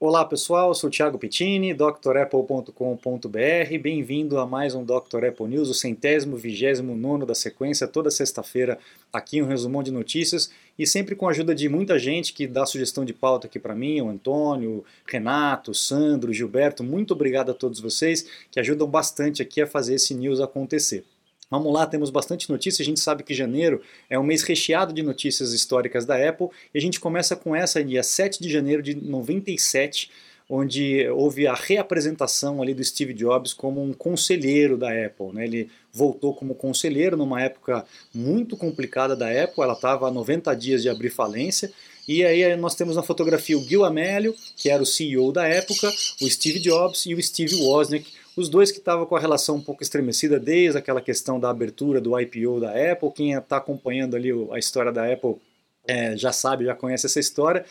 Olá pessoal, sou Thiago Pittini, drapple.com.br. Bem-vindo a mais um Dr. Apple News, o centésimo, vigésimo nono da sequência, toda sexta-feira aqui um resumão de notícias e sempre com a ajuda de muita gente que dá sugestão de pauta aqui para mim, o Antônio, Renato, Sandro, Gilberto. Muito obrigado a todos vocês que ajudam bastante aqui a fazer esse news acontecer. Vamos lá, temos bastante notícias. A gente sabe que janeiro é um mês recheado de notícias históricas da Apple e a gente começa com essa dia 7 de janeiro de 97, onde houve a reapresentação ali do Steve Jobs como um conselheiro da Apple. Né? Ele voltou como conselheiro numa época muito complicada da Apple, ela estava a 90 dias de abrir falência. E aí nós temos na fotografia o Gil Amelio, que era o CEO da época, o Steve Jobs e o Steve Wozniak, os dois que estavam com a relação um pouco estremecida desde aquela questão da abertura do IPO da Apple. Quem está acompanhando ali a história da Apple é, já sabe, já conhece essa história.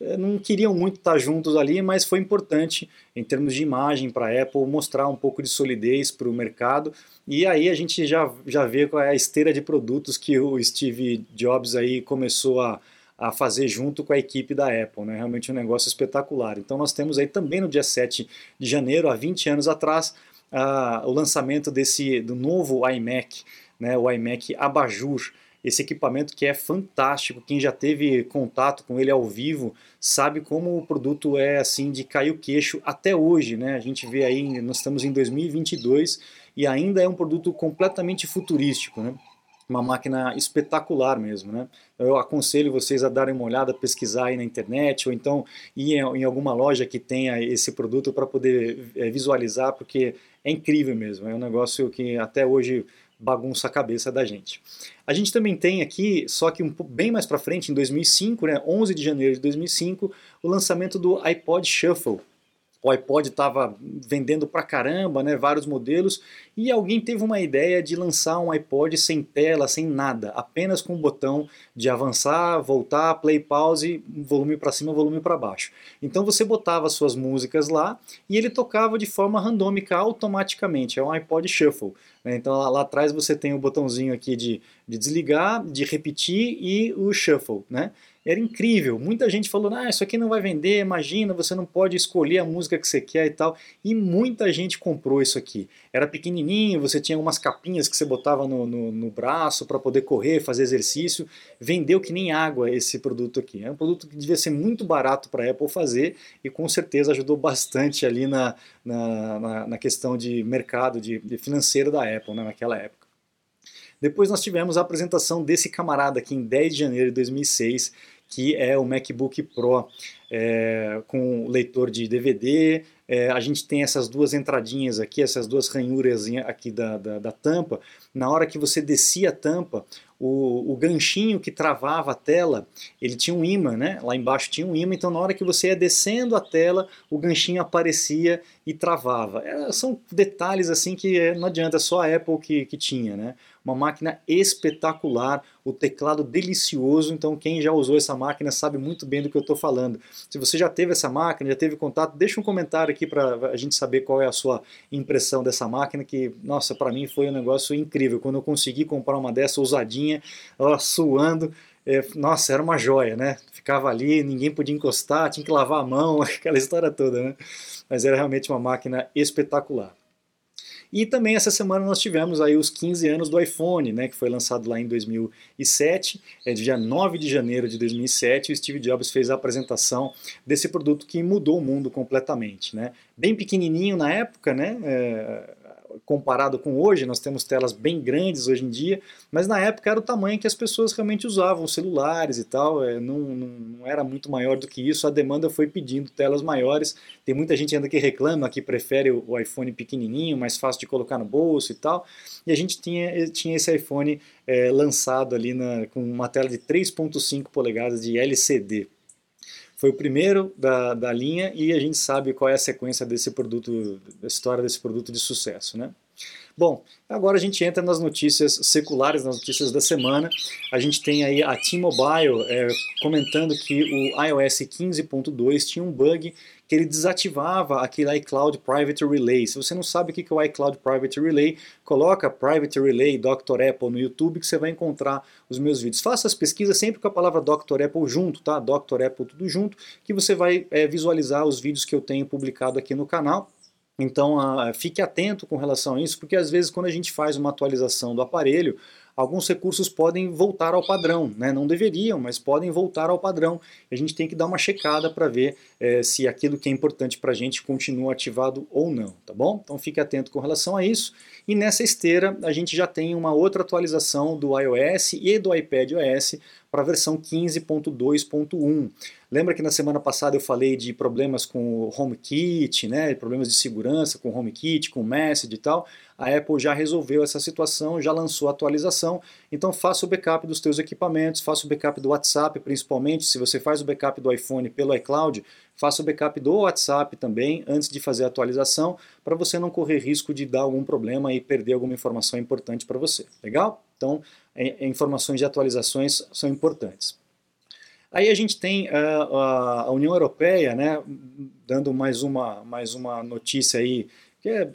É, não queriam muito estar juntos ali, mas foi importante em termos de imagem para a Apple mostrar um pouco de solidez para o mercado. E aí a gente já, já vê qual é a esteira de produtos que o Steve Jobs aí começou a, a fazer junto com a equipe da Apple, né? realmente um negócio espetacular. Então nós temos aí também no dia 7 de janeiro, há 20 anos atrás, o lançamento desse do novo iMac, né? o iMac Abajur, esse equipamento que é fantástico, quem já teve contato com ele ao vivo sabe como o produto é assim de cair o queixo até hoje, né? A gente vê aí, nós estamos em 2022 e ainda é um produto completamente futurístico, né? Uma máquina espetacular mesmo, né? Eu aconselho vocês a darem uma olhada, pesquisar aí na internet, ou então ir em alguma loja que tenha esse produto para poder eh, visualizar, porque é incrível mesmo, é um negócio que até hoje bagunça a cabeça da gente. A gente também tem aqui, só que um bem mais para frente, em 2005, né, 11 de janeiro de 2005, o lançamento do iPod Shuffle, o iPod estava vendendo pra caramba, né, vários modelos, e alguém teve uma ideia de lançar um iPod sem tela, sem nada, apenas com o botão de avançar, voltar, play, pause, volume para cima, volume para baixo. Então você botava suas músicas lá e ele tocava de forma randômica automaticamente, é um iPod Shuffle. Né? Então lá, lá, atrás você tem o botãozinho aqui de, de desligar, de repetir e o Shuffle, né? Era incrível. Muita gente falou: ah, isso aqui não vai vender, imagina, você não pode escolher a música que você quer e tal. E muita gente comprou isso aqui. Era pequenininho, você tinha umas capinhas que você botava no, no, no braço para poder correr, fazer exercício. Vendeu que nem água esse produto aqui. É um produto que devia ser muito barato para a Apple fazer e com certeza ajudou bastante ali na, na, na, na questão de mercado, de, de financeiro da Apple né, naquela época. Depois nós tivemos a apresentação desse camarada aqui em 10 de janeiro de 2006, que é o MacBook Pro é, com leitor de DVD. É, a gente tem essas duas entradinhas aqui, essas duas ranhuras aqui da, da, da tampa. Na hora que você descia a tampa, o, o, ganchinho que travava a tela, ele tinha um imã, né? Lá embaixo tinha um imã, então na hora que você ia descendo a tela, o ganchinho aparecia e travava. É, são detalhes assim que é, não adianta, é só a Apple que, que tinha, né? Uma máquina espetacular, o teclado delicioso, então quem já usou essa máquina sabe muito bem do que eu estou falando. Se você já teve essa máquina, já teve contato, deixa um comentário aqui para a gente saber qual é a sua impressão dessa máquina, que, nossa, para mim foi um negócio incrível. Quando eu consegui comprar uma dessa ousadinha, ó, suando, é, nossa, era uma joia, né? Ficava ali, ninguém podia encostar, tinha que lavar a mão, aquela história toda, né? Mas era realmente uma máquina espetacular. E também essa semana nós tivemos aí os 15 anos do iPhone, né, que foi lançado lá em 2007, é dia 9 de janeiro de 2007, o Steve Jobs fez a apresentação desse produto que mudou o mundo completamente, né? Bem pequenininho na época, né? É, comparado com hoje, nós temos telas bem grandes hoje em dia, mas na época era o tamanho que as pessoas realmente usavam, celulares e tal, é, não, não, não, era muito maior do que isso, a demanda foi pedindo telas maiores, tem muita gente ainda que reclama, que prefere o iPhone pequenininho, mais fácil de colocar no bolso e tal, e a gente tinha, tinha esse iPhone é, lançado ali na, com uma tela de 3.5 polegadas de LCD, foi o primeiro da, da linha e a gente sabe qual é a sequência desse produto, da história desse produto de sucesso, né? Bom, agora a gente entra nas notícias seculares, nas notícias da semana. A gente tem aí a T-Mobile é, comentando que o iOS 15.2 tinha um bug que ele desativava aquele iCloud Private Relay. Se você não sabe o que é o iCloud Private Relay, coloca Private Relay Dr. Apple no YouTube que você vai encontrar os meus vídeos. Faça as pesquisas sempre com a palavra Dr. Apple junto, tá? Dr. Apple tudo junto, que você vai é, visualizar os vídeos que eu tenho publicado aqui no canal. Então fique atento com relação a isso, porque às vezes quando a gente faz uma atualização do aparelho, alguns recursos podem voltar ao padrão, né? não deveriam, mas podem voltar ao padrão. a gente tem que dar uma checada para ver é, se aquilo que é importante para a gente continua ativado ou não, tá bom? Então fique atento com relação a isso. E nessa esteira a gente já tem uma outra atualização do iOS e do iPadOS para a versão 15.2.1. Lembra que na semana passada eu falei de problemas com o HomeKit, né, problemas de segurança com o HomeKit, com o Message e tal? A Apple já resolveu essa situação, já lançou a atualização, então faça o backup dos teus equipamentos, faça o backup do WhatsApp, principalmente se você faz o backup do iPhone pelo iCloud, faça o backup do WhatsApp também antes de fazer a atualização, para você não correr risco de dar algum problema e perder alguma informação importante para você. Legal? Então, informações de atualizações são importantes. Aí a gente tem uh, a União Europeia, né, dando mais uma, mais uma notícia aí, que é,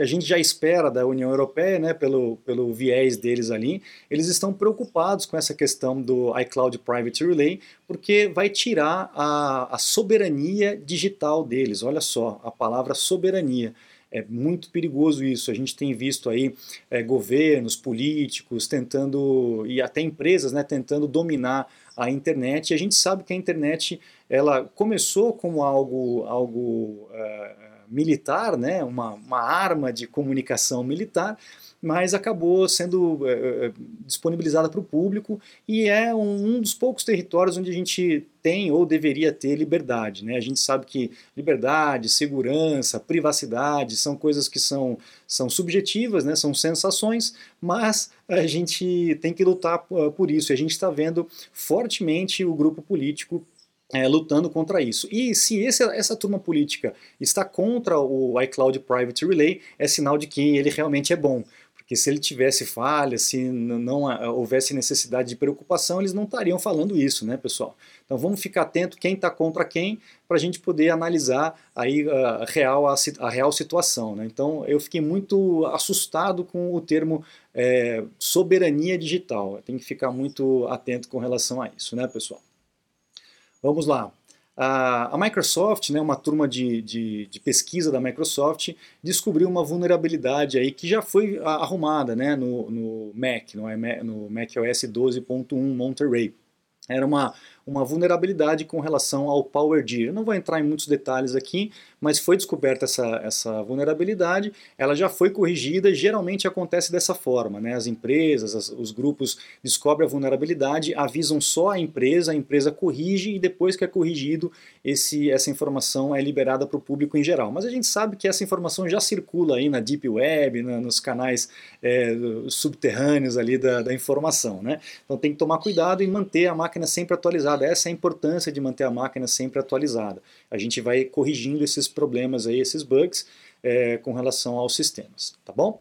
a gente já espera da União Europeia, né, pelo, pelo viés deles ali, eles estão preocupados com essa questão do iCloud Private Relay, porque vai tirar a, a soberania digital deles. Olha só, a palavra soberania. É muito perigoso isso. A gente tem visto aí é, governos, políticos tentando, e até empresas, né, tentando dominar a internet. E a gente sabe que a internet ela começou como algo, algo uh, militar, né, uma, uma arma de comunicação militar, mas acabou sendo é, disponibilizada para o público e é um, um, dos poucos territórios onde a gente tem ou deveria ter liberdade. Né? A gente sabe que liberdade, segurança, privacidade são coisas que são, são subjetivas, né? são sensações, mas a gente tem que lutar por isso. E a gente está vendo fortemente o grupo político é, lutando contra isso. E se esse, essa turma política está contra o iCloud Private Relay, é sinal de que ele realmente é bom que se ele tivesse falha, se não houvesse necessidade de preocupação, eles não estariam falando isso, né, pessoal? Então vamos ficar atento quem está contra quem para a gente poder analisar aí a real, a, a real situação. Né? Então eu fiquei muito assustado com o termo é, soberania digital. Tem que ficar muito atento com relação a isso, né, pessoal? Vamos lá. A, Microsoft, né, uma turma de, de, de, pesquisa da Microsoft, descobriu uma vulnerabilidade aí que já foi arrumada né, no, no Mac, no, no Mac OS 12.1 Monterey. Era uma, uma vulnerabilidade com relação ao PowerGear. Não vou entrar em muitos detalhes aqui, mas foi descoberta essa, essa vulnerabilidade, ela já foi corrigida, geralmente acontece dessa forma, né? as empresas, as, os grupos descobrem a vulnerabilidade, avisam só a empresa, a empresa corrige e depois que é corrigido, esse, essa informação é liberada para o público em geral. Mas a gente sabe que essa informação já circula aí na Deep Web, na, nos canais é, subterrâneos ali da, da informação. Né? Então tem que tomar cuidado e manter a máquina sempre atualizada Essa é a importância de manter a máquina sempre atualizada. A gente vai corrigindo esses problemas aí, esses bugs, é, com relação aos sistemas, tá bom?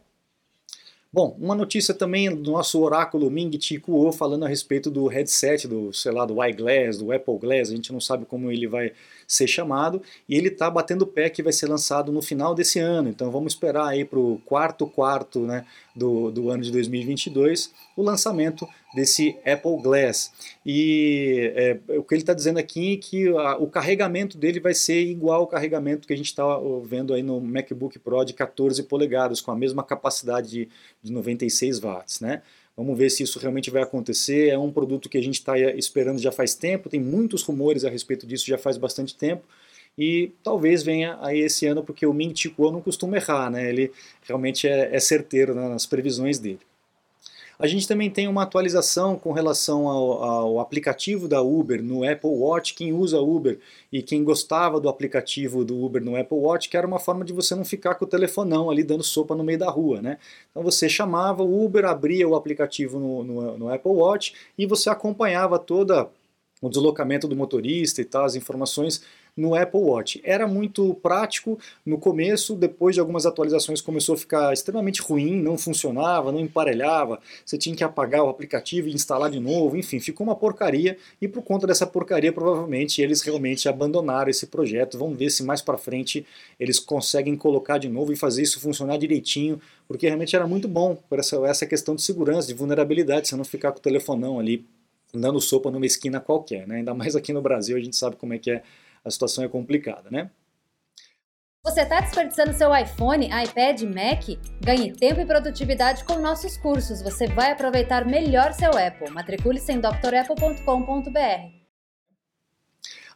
Bom, uma notícia também do nosso oráculo Ming Chi Kuo falando a respeito do headset, do, sei lá, do iGlass, do Apple Glass, a gente não sabe como ele vai ser chamado, e ele está batendo o pé que vai ser lançado no final desse ano, então vamos esperar aí para o quarto quarto né, do, do ano de 2022 o lançamento desse Apple Glass. E é, o que ele está dizendo aqui é que a, o carregamento dele vai ser igual ao carregamento que a gente está vendo aí no MacBook Pro de 14 polegadas, com a mesma capacidade de, de 96 watts. Né? Vamos ver se isso realmente vai acontecer. É um produto que a gente está esperando já faz tempo, tem muitos rumores a respeito disso já faz bastante tempo. E talvez venha aí esse ano, porque o Ming Chi Kuo não costuma errar, né? ele realmente é, é certeiro nas previsões dele. A gente também tem uma atualização com relação ao, ao, aplicativo da Uber no Apple Watch. Quem usa Uber e quem gostava do aplicativo do Uber no Apple Watch, que era uma forma de você não ficar com o telefonão ali dando sopa no meio da rua. Né? Então você chamava o Uber, abria o aplicativo no, no, no Apple Watch e você acompanhava toda o deslocamento do motorista e tal, as informações no Apple Watch. Era muito prático no começo, depois de algumas atualizações começou a ficar extremamente ruim, não funcionava, não emparelhava, você tinha que apagar o aplicativo e instalar de novo, enfim, ficou uma porcaria e por conta dessa porcaria provavelmente eles realmente abandonaram esse projeto. Vamos ver se mais para frente eles conseguem colocar de novo e fazer isso funcionar direitinho, porque realmente era muito bom por essa, essa questão de segurança, de vulnerabilidade, você não ficar com o telefonão ali dando sopa numa esquina qualquer, né? Ainda mais aqui no Brasil, a gente sabe como é que é, a situação é complicada, né? Você está desperdiçando seu iPhone, iPad, Mac? Ganhe tempo e produtividade com nossos cursos. Você vai aproveitar melhor seu Apple. Matricule-se em drapple.com.br.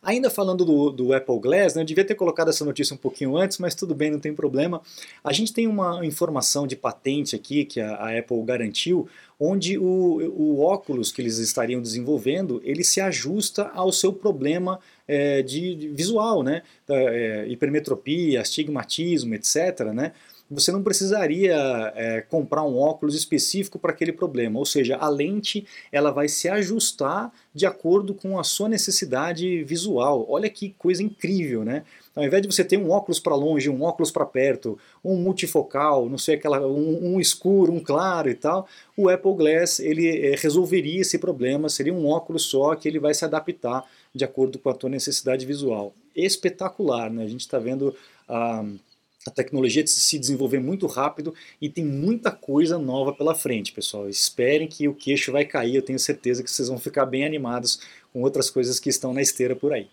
Ainda falando do, do Apple Glass, né, eu devia ter colocado essa notícia um pouquinho antes, mas tudo bem, não tem problema. A gente tem uma informação de patente aqui que a, a Apple garantiu, onde o, o, óculos que eles estariam desenvolvendo, ele se ajusta ao seu problema é, de, de, visual, né? É, hipermetropia, astigmatismo, etc. Né? Você não precisaria é, comprar um óculos específico para aquele problema, ou seja, a lente ela vai se ajustar de acordo com a sua necessidade visual. Olha que coisa incrível, né? Ao invés de você ter um óculos para longe, um óculos para perto, um multifocal, não sei aquela, um, um, escuro, um claro e tal, o Apple Glass ele é, resolveria esse problema. Seria um óculos só que ele vai se adaptar de acordo com a tua necessidade visual. Espetacular, né? A gente está vendo ah, a tecnologia se desenvolver muito rápido e tem muita coisa nova pela frente, pessoal. Esperem que o queixo vai cair, eu tenho certeza que vocês vão ficar bem animados com outras coisas que estão na esteira por aí.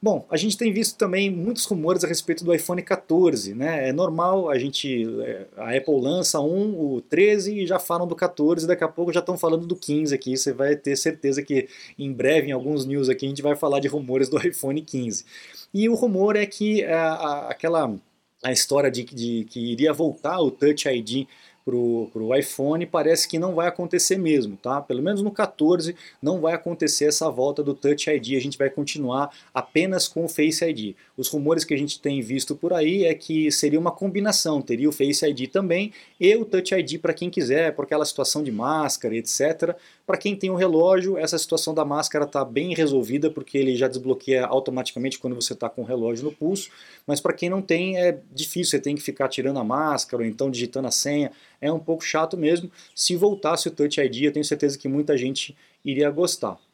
Bom, a gente tem visto também muitos rumores a respeito do iPhone 14, né? É normal, a gente, é, a Apple lança um, o 13 e já falam do 14, daqui a pouco já estão falando do 15 aqui. Você vai ter certeza que em breve, em alguns news aqui, a gente vai falar de rumores do iPhone 15. E o rumor é que a, é, a, aquela a história de, de que iria voltar o Touch ID para o iPhone, parece que não vai acontecer mesmo, tá? Pelo menos no 14 não vai acontecer essa volta do Touch ID, a gente vai continuar apenas com o Face ID. Os rumores que a gente tem visto por aí é que seria uma combinação, teria o Face ID também e o Touch ID para quem quiser, por aquela situação de máscara, etc. Para quem tem um relógio, essa situação da máscara está bem resolvida porque ele já desbloqueia automaticamente quando você está com o relógio no pulso, mas para quem não tem é difícil, você tem que ficar tirando a máscara ou então digitando a senha é um pouco chato mesmo. Se voltasse o Touch ID, eu tenho certeza que muita gente iria gostar.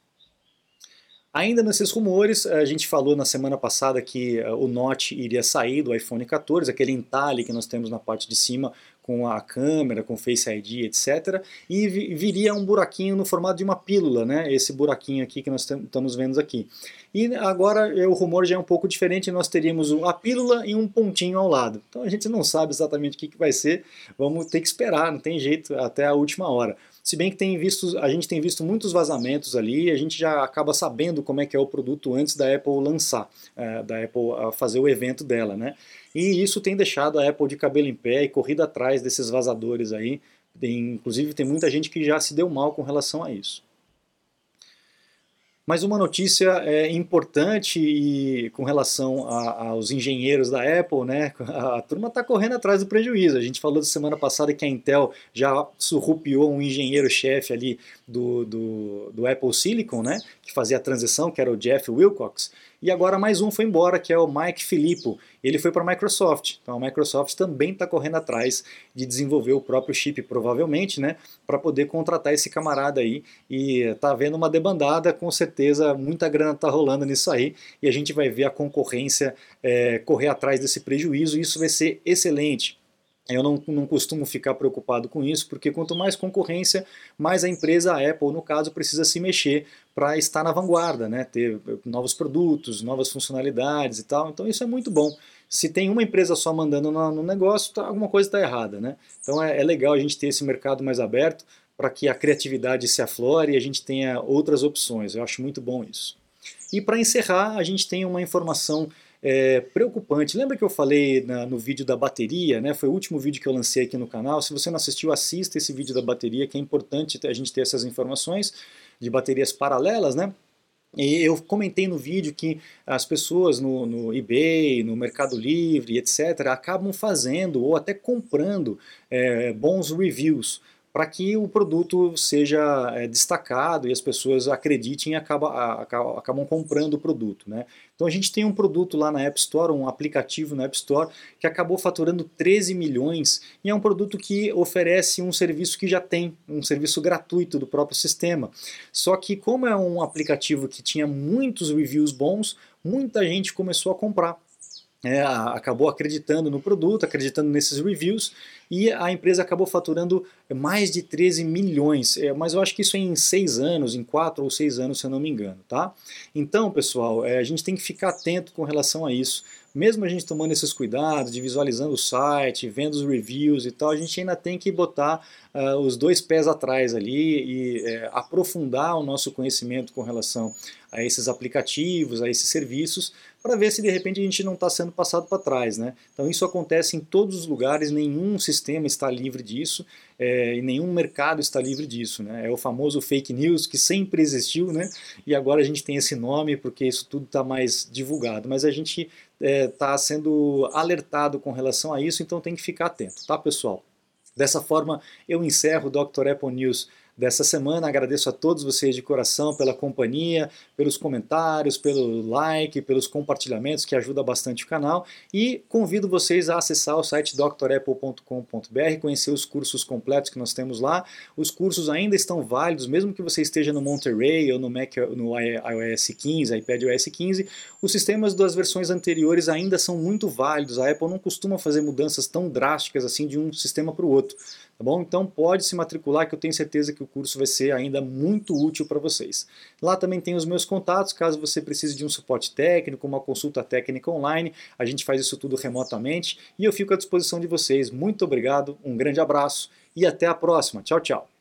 Ainda nesses rumores, a gente falou na semana passada que eh, o Note iria sair do iPhone 14, aquele entalhe que nós temos na parte de cima com a câmera, com Face ID, etc. E viria um buraquinho no formato de uma pílula, né? Esse buraquinho aqui que nós estamos vendo aqui. E agora o rumor já é um pouco diferente, nós teríamos a pílula e um pontinho ao lado. Então a gente não sabe exatamente o que, que vai ser, vamos ter que esperar, não tem jeito, até a última hora. Se bem que tem visto, a gente tem visto muitos vazamentos ali, a gente já acaba sabendo como é que é o produto antes da Apple lançar, é, da Apple fazer o evento dela, né? E isso tem deixado a Apple de cabelo em pé e corrida atrás desses vazadores aí. Tem, inclusive tem muita gente que já se deu mal com relação a isso. Mas uma notícia é, importante e com relação aos engenheiros da Apple, né? A, a turma está correndo atrás do prejuízo. A gente falou da semana passada que a Intel já surrupiou um engenheiro-chefe ali do, do, do, Apple Silicon, né? Que fazia a transição, que era o Jeff Wilcox. E agora mais um foi embora, que é o Mike Filippo. Ele foi para a Microsoft. Então a Microsoft também está correndo atrás de desenvolver o próprio chip, provavelmente, né? Para poder contratar esse camarada aí. E está havendo uma debandada, com certeza, muita grana está rolando nisso aí. E a gente vai ver a concorrência é, correr atrás desse prejuízo. E isso vai ser excelente. Eu não, não costumo ficar preocupado com isso, porque quanto mais concorrência, mais a empresa, a Apple, no caso, precisa se mexer para estar na vanguarda, né? ter novos produtos, novas funcionalidades e tal. Então isso é muito bom. Se tem uma empresa só mandando no, no negócio, tá, alguma coisa está errada. Né? Então é, é legal a gente ter esse mercado mais aberto para que a criatividade se aflore e a gente tenha outras opções. Eu acho muito bom isso. E para encerrar, a gente tem uma informação é, preocupante. Lembra que eu falei na, no vídeo da bateria, né? Foi o último vídeo que eu lancei aqui no canal. Se você não assistiu, assista esse vídeo da bateria, que é importante a gente ter essas informações de baterias paralelas, né? E eu comentei no vídeo que as pessoas no, no, eBay, no Mercado Livre, etc., acabam fazendo ou até comprando é, bons reviews para que o produto seja é, destacado e as pessoas acreditem e acaba, acabam comprando o produto. Né? Então a gente tem um produto lá na App Store, um aplicativo na App Store, que acabou faturando 13 milhões e é um produto que oferece um serviço que já tem, um serviço gratuito do próprio sistema. Só que como é um aplicativo que tinha muitos reviews bons, muita gente começou a comprar é, acabou acreditando no produto, acreditando nesses reviews e a empresa acabou faturando mais de 13 milhões, é, mas eu acho que isso é em seis anos, em quatro ou seis anos, se eu não me engano, tá? Então, pessoal, é, a gente tem que ficar atento com relação a isso. Mesmo a gente tomando esses cuidados de visualizando o site, vendo os reviews e tal, a gente ainda tem que botar uh, os dois pés atrás ali e é, aprofundar o nosso conhecimento com relação a esses aplicativos, a esses serviços, para ver se de repente a gente não está sendo passado para trás. Né? Então isso acontece em todos os lugares, nenhum sistema está livre disso é, e nenhum mercado está livre disso. Né? É o famoso fake news que sempre existiu né? e agora a gente tem esse nome porque isso tudo está mais divulgado. Mas a gente está é, sendo alertado com relação a isso, então tem que ficar atento, tá pessoal? Dessa forma eu encerro o Dr. Apple News dessa semana. Agradeço a todos vocês de coração pela companhia, pelos comentários, pelo like, pelos compartilhamentos que ajuda bastante o canal e convido vocês a acessar o site drapple.com.br, conhecer os cursos completos que nós temos lá. Os cursos ainda estão válidos, mesmo que você esteja no Monterey ou no Mac no iOS 15, iPad OS 15, os sistemas das versões anteriores ainda são muito válidos. A Apple não costuma fazer mudanças tão drásticas assim de um sistema para o outro. Tá bom? Então pode se matricular que eu tenho certeza que o curso vai ser ainda muito útil para vocês. Lá também tem os meus contatos, caso você precise de um suporte técnico, uma consulta técnica online, a gente faz isso tudo remotamente e eu fico à disposição de vocês. Muito obrigado, um grande abraço e até a próxima. Tchau, tchau.